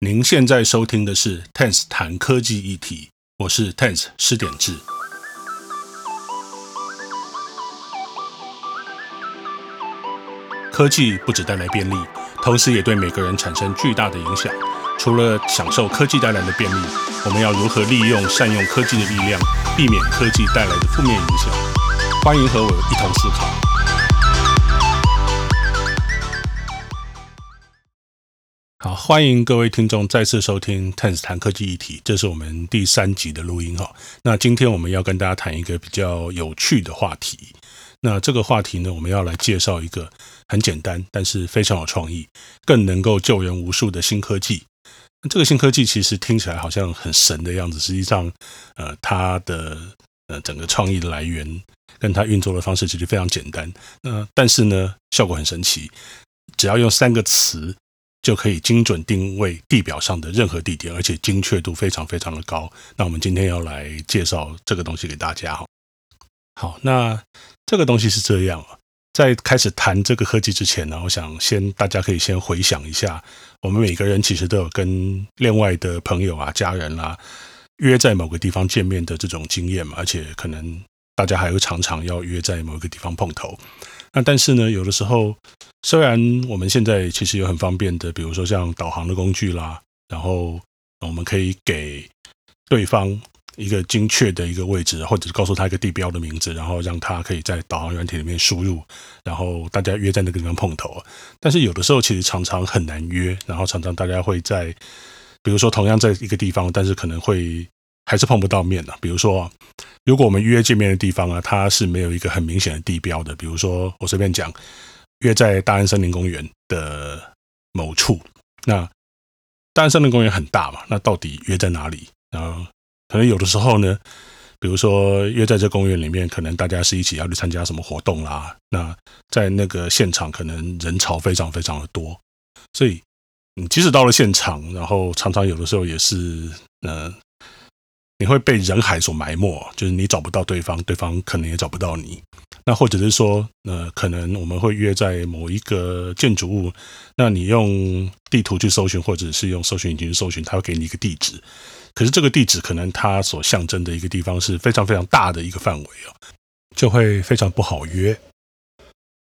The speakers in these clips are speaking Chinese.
您现在收听的是 Tense 谈科技议题，我是 Tense 施典志。科技不只带来便利，同时也对每个人产生巨大的影响。除了享受科技带来的便利，我们要如何利用、善用科技的力量，避免科技带来的负面影响？欢迎和我一同思考。好，欢迎各位听众再次收听 Tense 谈科技议题，这是我们第三集的录音哈。那今天我们要跟大家谈一个比较有趣的话题。那这个话题呢，我们要来介绍一个很简单，但是非常有创意，更能够救人无数的新科技。这个新科技其实听起来好像很神的样子，实际上，呃，它的呃整个创意的来源跟它运作的方式其实非常简单。那但是呢，效果很神奇，只要用三个词。就可以精准定位地表上的任何地点，而且精确度非常非常的高。那我们今天要来介绍这个东西给大家哈。好，那这个东西是这样，在开始谈这个科技之前呢，我想先大家可以先回想一下，我们每个人其实都有跟另外的朋友啊、家人啊约在某个地方见面的这种经验嘛，而且可能大家还会常常要约在某个地方碰头。那但是呢，有的时候虽然我们现在其实有很方便的，比如说像导航的工具啦，然后我们可以给对方一个精确的一个位置，或者是告诉他一个地标的名字，然后让他可以在导航软体里面输入，然后大家约在那个地方碰头。但是有的时候其实常常很难约，然后常常大家会在，比如说同样在一个地方，但是可能会还是碰不到面的，比如说。如果我们约见面的地方啊，它是没有一个很明显的地标的。比如说，我随便讲，约在大安森林公园的某处。那大安森林公园很大嘛，那到底约在哪里？然后可能有的时候呢，比如说约在这公园里面，可能大家是一起要去参加什么活动啦。那在那个现场，可能人潮非常非常的多，所以你即使到了现场，然后常常有的时候也是嗯。你会被人海所埋没，就是你找不到对方，对方可能也找不到你。那或者是说，呃，可能我们会约在某一个建筑物，那你用地图去搜寻，或者是用搜寻引擎去搜寻，它会给你一个地址。可是这个地址可能它所象征的一个地方是非常非常大的一个范围哦，就会非常不好约。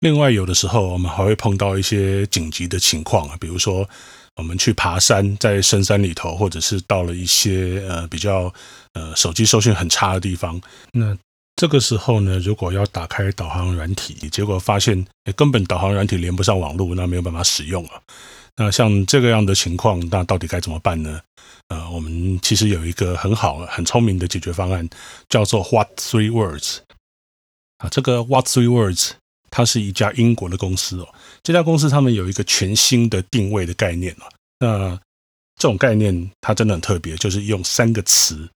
另外，有的时候我们还会碰到一些紧急的情况啊，比如说。我们去爬山，在深山里头，或者是到了一些呃比较呃手机收讯很差的地方，那这个时候呢，如果要打开导航软体，结果发现根本导航软体连不上网络，那没有办法使用了。那像这个样的情况，那到底该怎么办呢？呃，我们其实有一个很好、很聪明的解决方案，叫做 What Three Words 啊。这个 What Three Words 它是一家英国的公司哦。这家公司他们有一个全新的定位的概念哦，那这种概念它真的很特别，就是用三个词，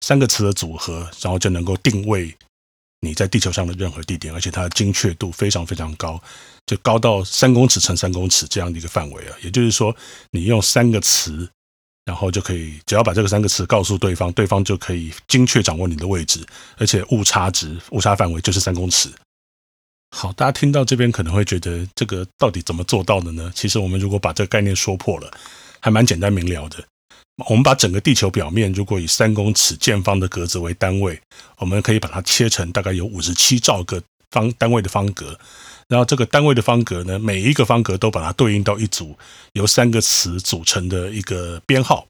三个词的组合，然后就能够定位你在地球上的任何地点，而且它的精确度非常非常高，就高到三公尺乘三公尺这样的一个范围啊。也就是说，你用三个词，然后就可以，只要把这个三个词告诉对方，对方就可以精确掌握你的位置，而且误差值、误差范围就是三公尺。好，大家听到这边可能会觉得这个到底怎么做到的呢？其实我们如果把这个概念说破了，还蛮简单明了的。我们把整个地球表面如果以三公尺见方的格子为单位，我们可以把它切成大概有五十七兆个方单位的方格，然后这个单位的方格呢，每一个方格都把它对应到一组由三个词组成的一个编号。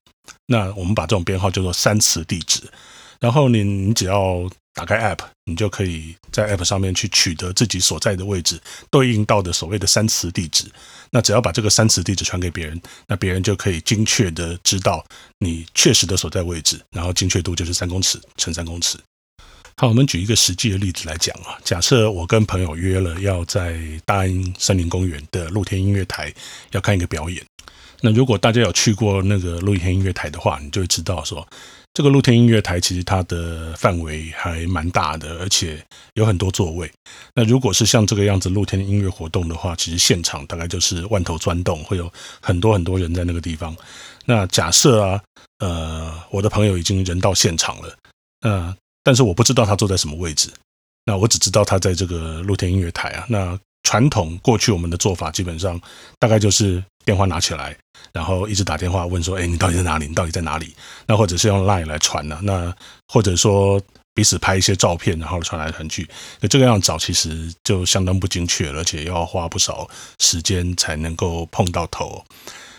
那我们把这种编号叫做三词地址。然后你你只要打开 App，你就可以在 App 上面去取得自己所在的位置对应到的所谓的三词地址。那只要把这个三词地址传给别人，那别人就可以精确的知道你确实的所在位置，然后精确度就是三公尺乘三公尺。好，我们举一个实际的例子来讲啊，假设我跟朋友约了要在大安森林公园的露天音乐台要看一个表演。那如果大家有去过那个露天音乐台的话，你就会知道说。这个露天音乐台其实它的范围还蛮大的，而且有很多座位。那如果是像这个样子露天音乐活动的话，其实现场大概就是万头钻动，会有很多很多人在那个地方。那假设啊，呃，我的朋友已经人到现场了，呃，但是我不知道他坐在什么位置，那我只知道他在这个露天音乐台啊。那传统过去我们的做法基本上大概就是电话拿起来，然后一直打电话问说：“哎，你到底在哪里？你到底在哪里？”那或者是用 Line 来传呢？那或者说彼此拍一些照片，然后传来传去。那这个样找其实就相当不精确，而且要花不少时间才能够碰到头。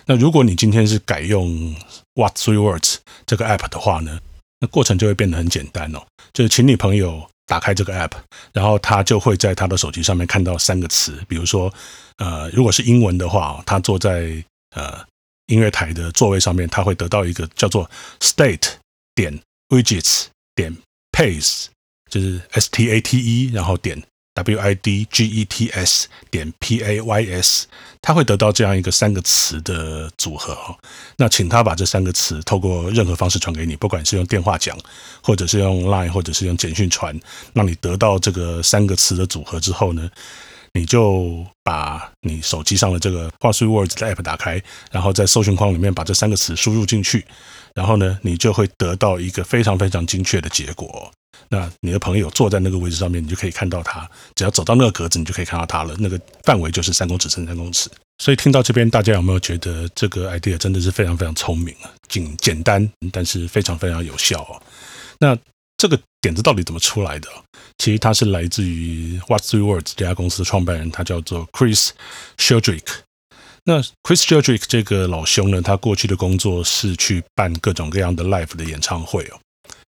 那如果你今天是改用 What Three Words 这个 App 的话呢，那过程就会变得很简单哦，就是请你朋友。打开这个 app，然后他就会在他的手机上面看到三个词，比如说，呃，如果是英文的话，他坐在呃音乐台的座位上面，他会得到一个叫做 state 点 widgets 点 pace，就是 S T A T E，然后点。w i d g e t s 点 p a y s，他会得到这样一个三个词的组合哦。那请他把这三个词透过任何方式传给你，不管是用电话讲，或者是用 Line，或者是用简讯传，让你得到这个三个词的组合之后呢，你就把你手机上的这个话术 Words 的 App 打开，然后在搜寻框里面把这三个词输入进去，然后呢，你就会得到一个非常非常精确的结果。那你的朋友坐在那个位置上面，你就可以看到他。只要走到那个格子，你就可以看到他了。那个范围就是三公尺乘三公尺。所以听到这边，大家有没有觉得这个 idea 真的是非常非常聪明啊？简简单，但是非常非常有效哦。那这个点子到底怎么出来的？其实它是来自于 What Three Words 这家公司的创办人，他叫做 Chris Sheldrick。那 Chris Sheldrick 这个老兄呢，他过去的工作是去办各种各样的 live 的演唱会哦。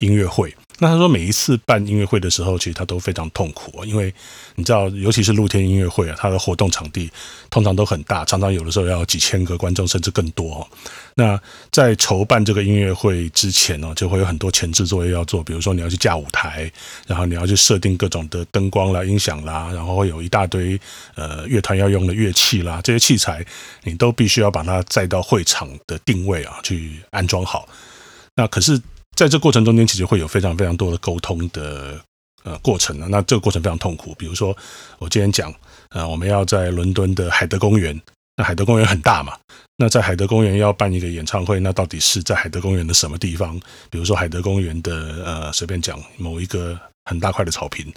音乐会，那他说每一次办音乐会的时候，其实他都非常痛苦，因为你知道，尤其是露天音乐会啊，它的活动场地通常都很大，常常有的时候要几千个观众，甚至更多。那在筹办这个音乐会之前呢，就会有很多前置作业要做，比如说你要去架舞台，然后你要去设定各种的灯光啦、音响啦，然后会有一大堆呃乐团要用的乐器啦，这些器材你都必须要把它载到会场的定位啊去安装好。那可是。在这过程中间，其实会有非常非常多的沟通的呃过程呢。那这个过程非常痛苦。比如说，我今天讲，呃，我们要在伦敦的海德公园，那海德公园很大嘛。那在海德公园要办一个演唱会，那到底是在海德公园的什么地方？比如说海德公园的呃，随便讲某一个很大块的草坪。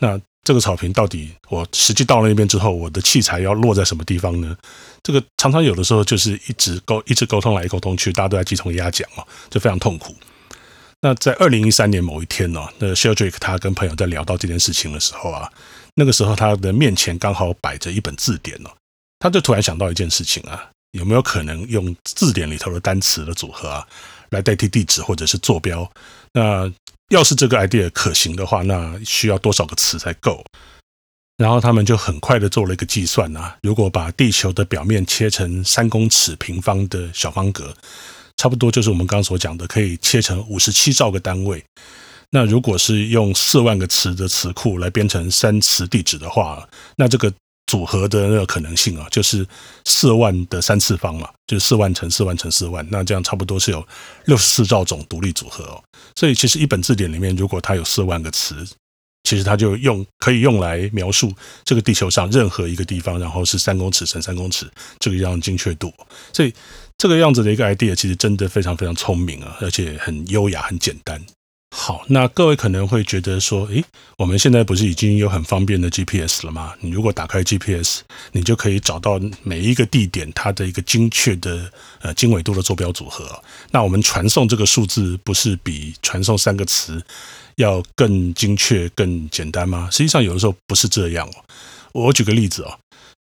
那这个草坪到底我实际到了那边之后，我的器材要落在什么地方呢？这个常常有的时候就是一直沟一直沟通来沟通去，大家都在鸡同鸭讲哦，就非常痛苦。那在二零一三年某一天呢，那 Sheldrick 他跟朋友在聊到这件事情的时候啊，那个时候他的面前刚好摆着一本字典哦，他就突然想到一件事情啊，有没有可能用字典里头的单词的组合啊，来代替地址或者是坐标？那要是这个 idea 可行的话，那需要多少个词才够？然后他们就很快的做了一个计算啊，如果把地球的表面切成三公尺平方的小方格。差不多就是我们刚刚所讲的，可以切成五十七兆个单位。那如果是用四万个词的词库来编成三词地址的话，那这个组合的那个可能性啊，就是四万的三次方嘛，就是四万乘四万乘四万，那这样差不多是有六十四兆种独立组合哦。所以其实一本字典里面，如果它有四万个词，其实它就用可以用来描述这个地球上任何一个地方，然后是三公尺乘三公尺这个样精确度。所以。这个样子的一个 idea 其实真的非常非常聪明啊，而且很优雅、很简单。好，那各位可能会觉得说，诶，我们现在不是已经有很方便的 GPS 了吗？你如果打开 GPS，你就可以找到每一个地点它的一个精确的呃经纬度的坐标组合。那我们传送这个数字，不是比传送三个词要更精确、更简单吗？实际上，有的时候不是这样哦。我举个例子哦。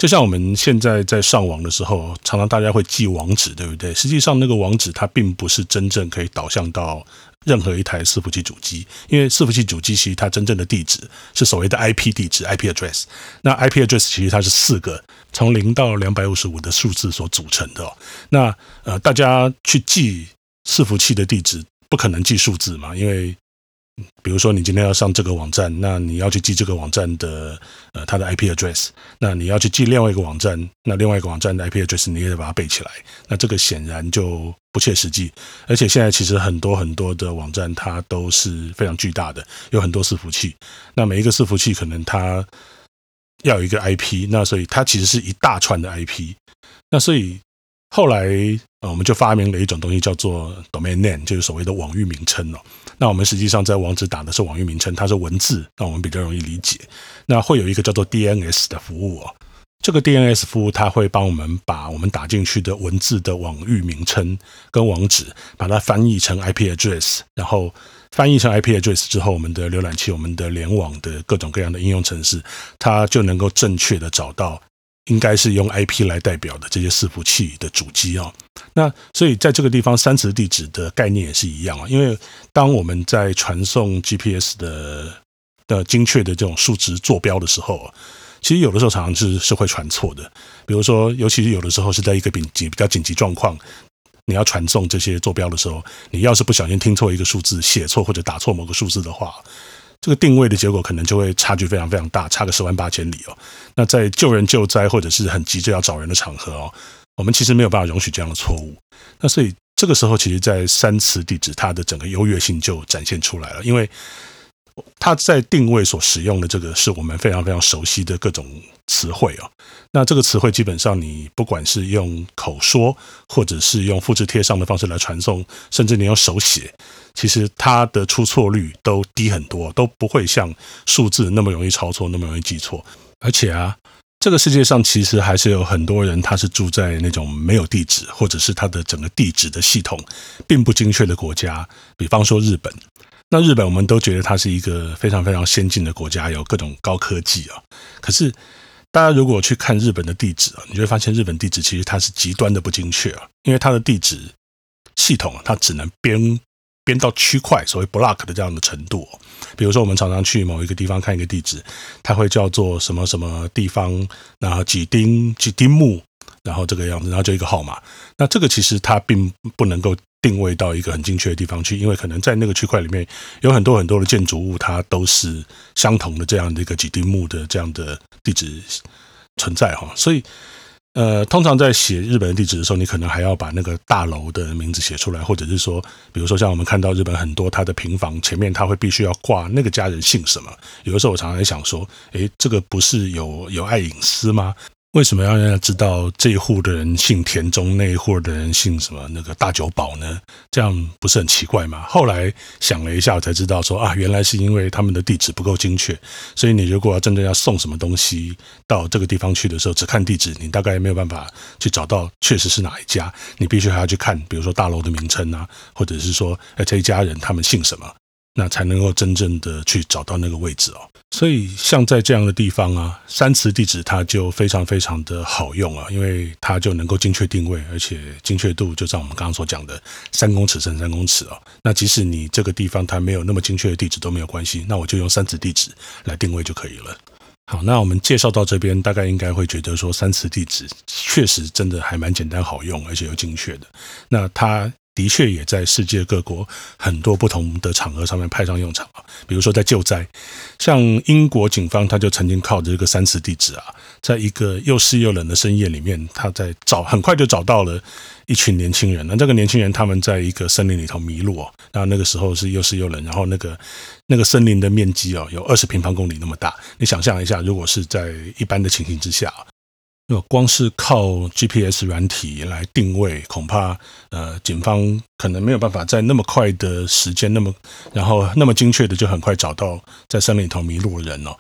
就像我们现在在上网的时候，常常大家会记网址，对不对？实际上，那个网址它并不是真正可以导向到任何一台伺服器主机，因为伺服器主机其实它真正的地址是所谓的 IP 地址 （IP address）。那 IP address 其实它是四个从零到两百五十五的数字所组成的。那呃，大家去记伺服器的地址，不可能记数字嘛，因为比如说，你今天要上这个网站，那你要去记这个网站的呃它的 IP address，那你要去记另外一个网站，那另外一个网站的 IP address 你也得把它背起来，那这个显然就不切实际。而且现在其实很多很多的网站它都是非常巨大的，有很多伺服器，那每一个伺服器可能它要有一个 IP，那所以它其实是一大串的 IP，那所以。后来，呃，我们就发明了一种东西，叫做 domain name，就是所谓的网域名称哦。那我们实际上在网址打的是网域名称，它是文字，那我们比较容易理解。那会有一个叫做 DNS 的服务哦。这个 DNS 服务它会帮我们把我们打进去的文字的网域名称跟网址，把它翻译成 IP address，然后翻译成 IP address 之后，我们的浏览器、我们的联网的各种各样的应用程式，它就能够正确的找到应该是用 IP 来代表的这些伺服器的主机啊。那所以在这个地方，三磁地址的概念也是一样啊，因为当我们在传送 GPS 的的精确的这种数值坐标的时候。其实有的时候常常是是会传错的，比如说，尤其是有的时候是在一个紧急比较紧急状况，你要传送这些坐标的时候，你要是不小心听错一个数字，写错或者打错某个数字的话，这个定位的结果可能就会差距非常非常大，差个十万八千里哦。那在救人救灾或者是很急着要找人的场合哦，我们其实没有办法容许这样的错误。那所以这个时候，其实，在三词地址它的整个优越性就展现出来了，因为。它在定位所使用的这个是我们非常非常熟悉的各种词汇哦。那这个词汇基本上你不管是用口说，或者是用复制贴上的方式来传送，甚至你用手写，其实它的出错率都低很多，都不会像数字那么容易抄错，那么容易记错。而且啊，这个世界上其实还是有很多人，他是住在那种没有地址，或者是他的整个地址的系统并不精确的国家，比方说日本。那日本我们都觉得它是一个非常非常先进的国家，有各种高科技啊。可是大家如果去看日本的地址啊，你就会发现日本地址其实它是极端的不精确啊，因为它的地址系统它只能编编到区块，所谓 block 的这样的程度。比如说我们常常去某一个地方看一个地址，它会叫做什么什么地方，然后几丁几丁目，然后这个样子，然后就一个号码。那这个其实它并不能够。定位到一个很精确的地方去，因为可能在那个区块里面有很多很多的建筑物，它都是相同的这样的一个几丁目的这样的地址存在哈，所以呃，通常在写日本的地址的时候，你可能还要把那个大楼的名字写出来，或者是说，比如说像我们看到日本很多他的平房前面，他会必须要挂那个家人姓什么。有的时候我常常在想说，诶，这个不是有有碍隐私吗？为什么要让人家知道这一户的人姓田中，那一户的人姓什么那个大久保呢？这样不是很奇怪吗？后来想了一下，我才知道说啊，原来是因为他们的地址不够精确，所以你如果要真正要送什么东西到这个地方去的时候，只看地址，你大概没有办法去找到确实是哪一家，你必须还要去看，比如说大楼的名称啊，或者是说哎这一家人他们姓什么。那才能够真正的去找到那个位置哦，所以像在这样的地方啊，三磁地址它就非常非常的好用啊，因为它就能够精确定位，而且精确度就像我们刚刚所讲的三公尺乘三公尺哦。那即使你这个地方它没有那么精确的地址都没有关系，那我就用三磁地址来定位就可以了。好，那我们介绍到这边，大概应该会觉得说三磁地址确实真的还蛮简单好用，而且又精确的。那它。的确也在世界各国很多不同的场合上面派上用场啊，比如说在救灾，像英国警方他就曾经靠着这个三磁地址啊，在一个又湿又冷的深夜里面，他在找，很快就找到了一群年轻人。那这个年轻人他们在一个森林里头迷路哦，那那个时候是又湿又冷，然后那个那个森林的面积哦有二十平方公里那么大，你想象一下，如果是在一般的情形之下。光是靠 GPS 软体来定位，恐怕呃，警方可能没有办法在那么快的时间，那么然后那么精确的就很快找到在森林里头迷路的人哦。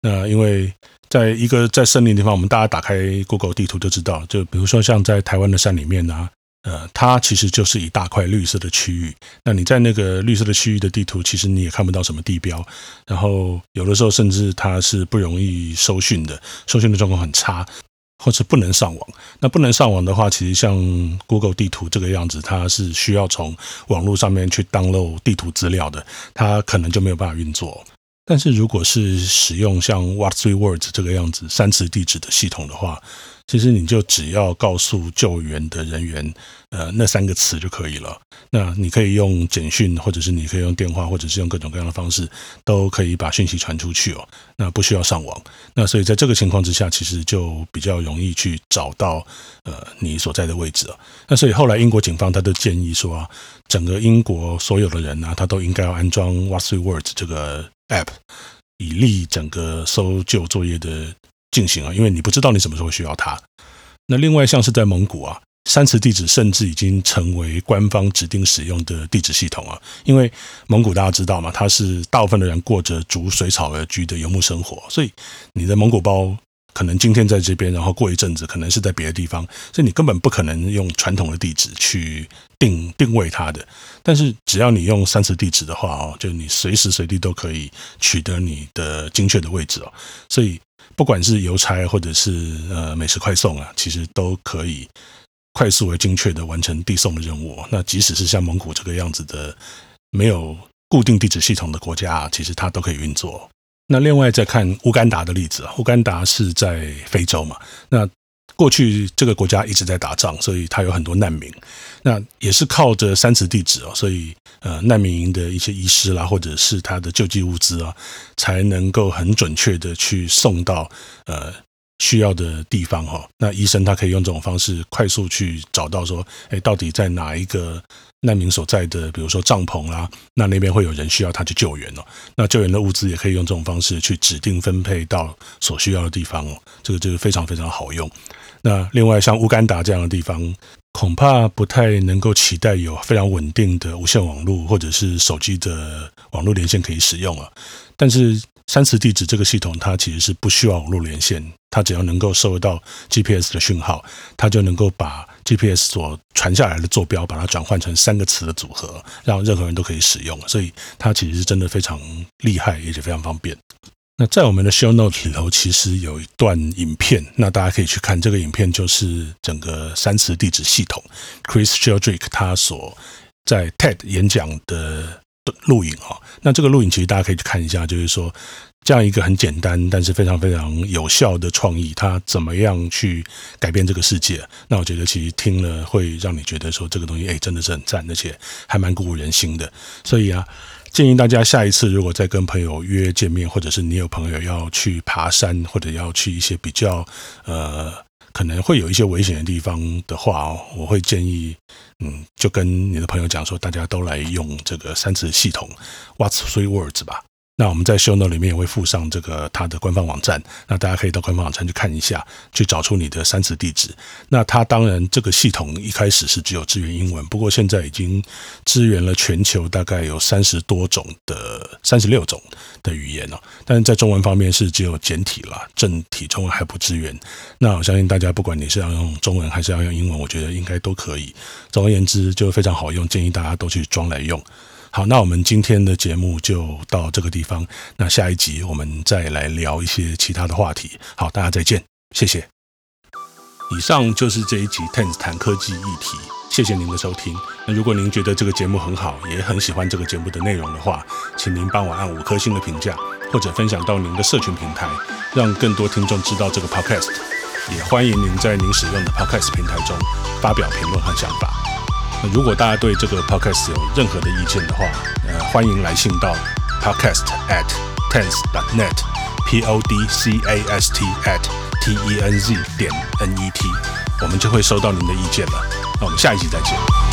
那因为在一个在森林地方，我们大家打开 Google 地图就知道，就比如说像在台湾的山里面啊，呃，它其实就是一大块绿色的区域。那你在那个绿色的区域的地图，其实你也看不到什么地标，然后有的时候甚至它是不容易收讯的，收讯的状况很差。或是不能上网，那不能上网的话，其实像 Google 地图这个样子，它是需要从网络上面去 download 地图资料的，它可能就没有办法运作。但是如果是使用像 What3Words 这个样子三词地址的系统的话，其实你就只要告诉救援的人员，呃，那三个词就可以了。那你可以用简讯，或者是你可以用电话，或者是用各种各样的方式，都可以把讯息传出去哦。那不需要上网。那所以在这个情况之下，其实就比较容易去找到呃你所在的位置哦。那所以后来英国警方他都建议说啊，整个英国所有的人呢，他都应该要安装 What3Words 这个 app，以利整个搜救作业的。进行啊，因为你不知道你什么时候需要它。那另外像是在蒙古啊，三次地址甚至已经成为官方指定使用的地址系统啊。因为蒙古大家知道嘛，它是大部分的人过着逐水草而居的游牧生活，所以你的蒙古包可能今天在这边，然后过一阵子可能是在别的地方，所以你根本不可能用传统的地址去定定位它的。但是只要你用三次地址的话哦，就你随时随地都可以取得你的精确的位置哦。所以不管是邮差或者是呃美食快送啊，其实都可以快速而精确的完成递送的任务。那即使是像蒙古这个样子的没有固定地址系统的国家，其实它都可以运作。那另外再看乌干达的例子啊，乌干达是在非洲嘛，那过去这个国家一直在打仗，所以它有很多难民，那也是靠着三次地址哦，所以呃难民营的一些医师啦，或者是他的救济物资啊，才能够很准确的去送到呃需要的地方哈。那医生他可以用这种方式快速去找到说，哎，到底在哪一个。难民所在的，比如说帐篷啦，那那边会有人需要他去救援哦。那救援的物资也可以用这种方式去指定分配到所需要的地方哦。这个就是非常非常好用。那另外像乌干达这样的地方，恐怕不太能够期待有非常稳定的无线网络或者是手机的网络连线可以使用啊。但是三磁地址这个系统，它其实是不需要网络连线，它只要能够收到 GPS 的讯号，它就能够把 GPS 所传下来的坐标，把它转换成三个词的组合，让任何人都可以使用。所以它其实是真的非常厉害，也是非常方便。那在我们的 Show Note 里头，其实有一段影片，那大家可以去看。这个影片就是整个三磁地址系统，Chris Sheldrick 他所在 TED 演讲的录影啊。那这个录影其实大家可以去看一下，就是说。这样一个很简单，但是非常非常有效的创意，它怎么样去改变这个世界？那我觉得其实听了会让你觉得说这个东西，哎，真的是很赞，而且还蛮鼓舞人心的。所以啊，建议大家下一次如果再跟朋友约见面，或者是你有朋友要去爬山，或者要去一些比较呃可能会有一些危险的地方的话哦，我会建议，嗯，就跟你的朋友讲说，大家都来用这个三次系统，What's Three Words 吧。那我们在 show note 里面也会附上这个它的官方网站，那大家可以到官方网站去看一下，去找出你的三磁地址。那它当然这个系统一开始是只有支援英文，不过现在已经支援了全球大概有三十多种的三十六种的语言了。但是在中文方面是只有简体了，正体中文还不支援。那我相信大家不管你是要用中文还是要用英文，我觉得应该都可以。总而言之就非常好用，建议大家都去装来用。好，那我们今天的节目就到这个地方。那下一集我们再来聊一些其他的话题。好，大家再见，谢谢。以上就是这一集 TENS 谈科技议题，谢谢您的收听。那如果您觉得这个节目很好，也很喜欢这个节目的内容的话，请您帮我按五颗星的评价，或者分享到您的社群平台，让更多听众知道这个 Podcast。也欢迎您在您使用的 Podcast 平台中发表评论和想法。如果大家对这个 podcast 有任何的意见的话，呃，欢迎来信到 podcast at tens dot net，p o d c a s t at t e n z 点 n e t，我们就会收到您的意见了。那我们下一集再见。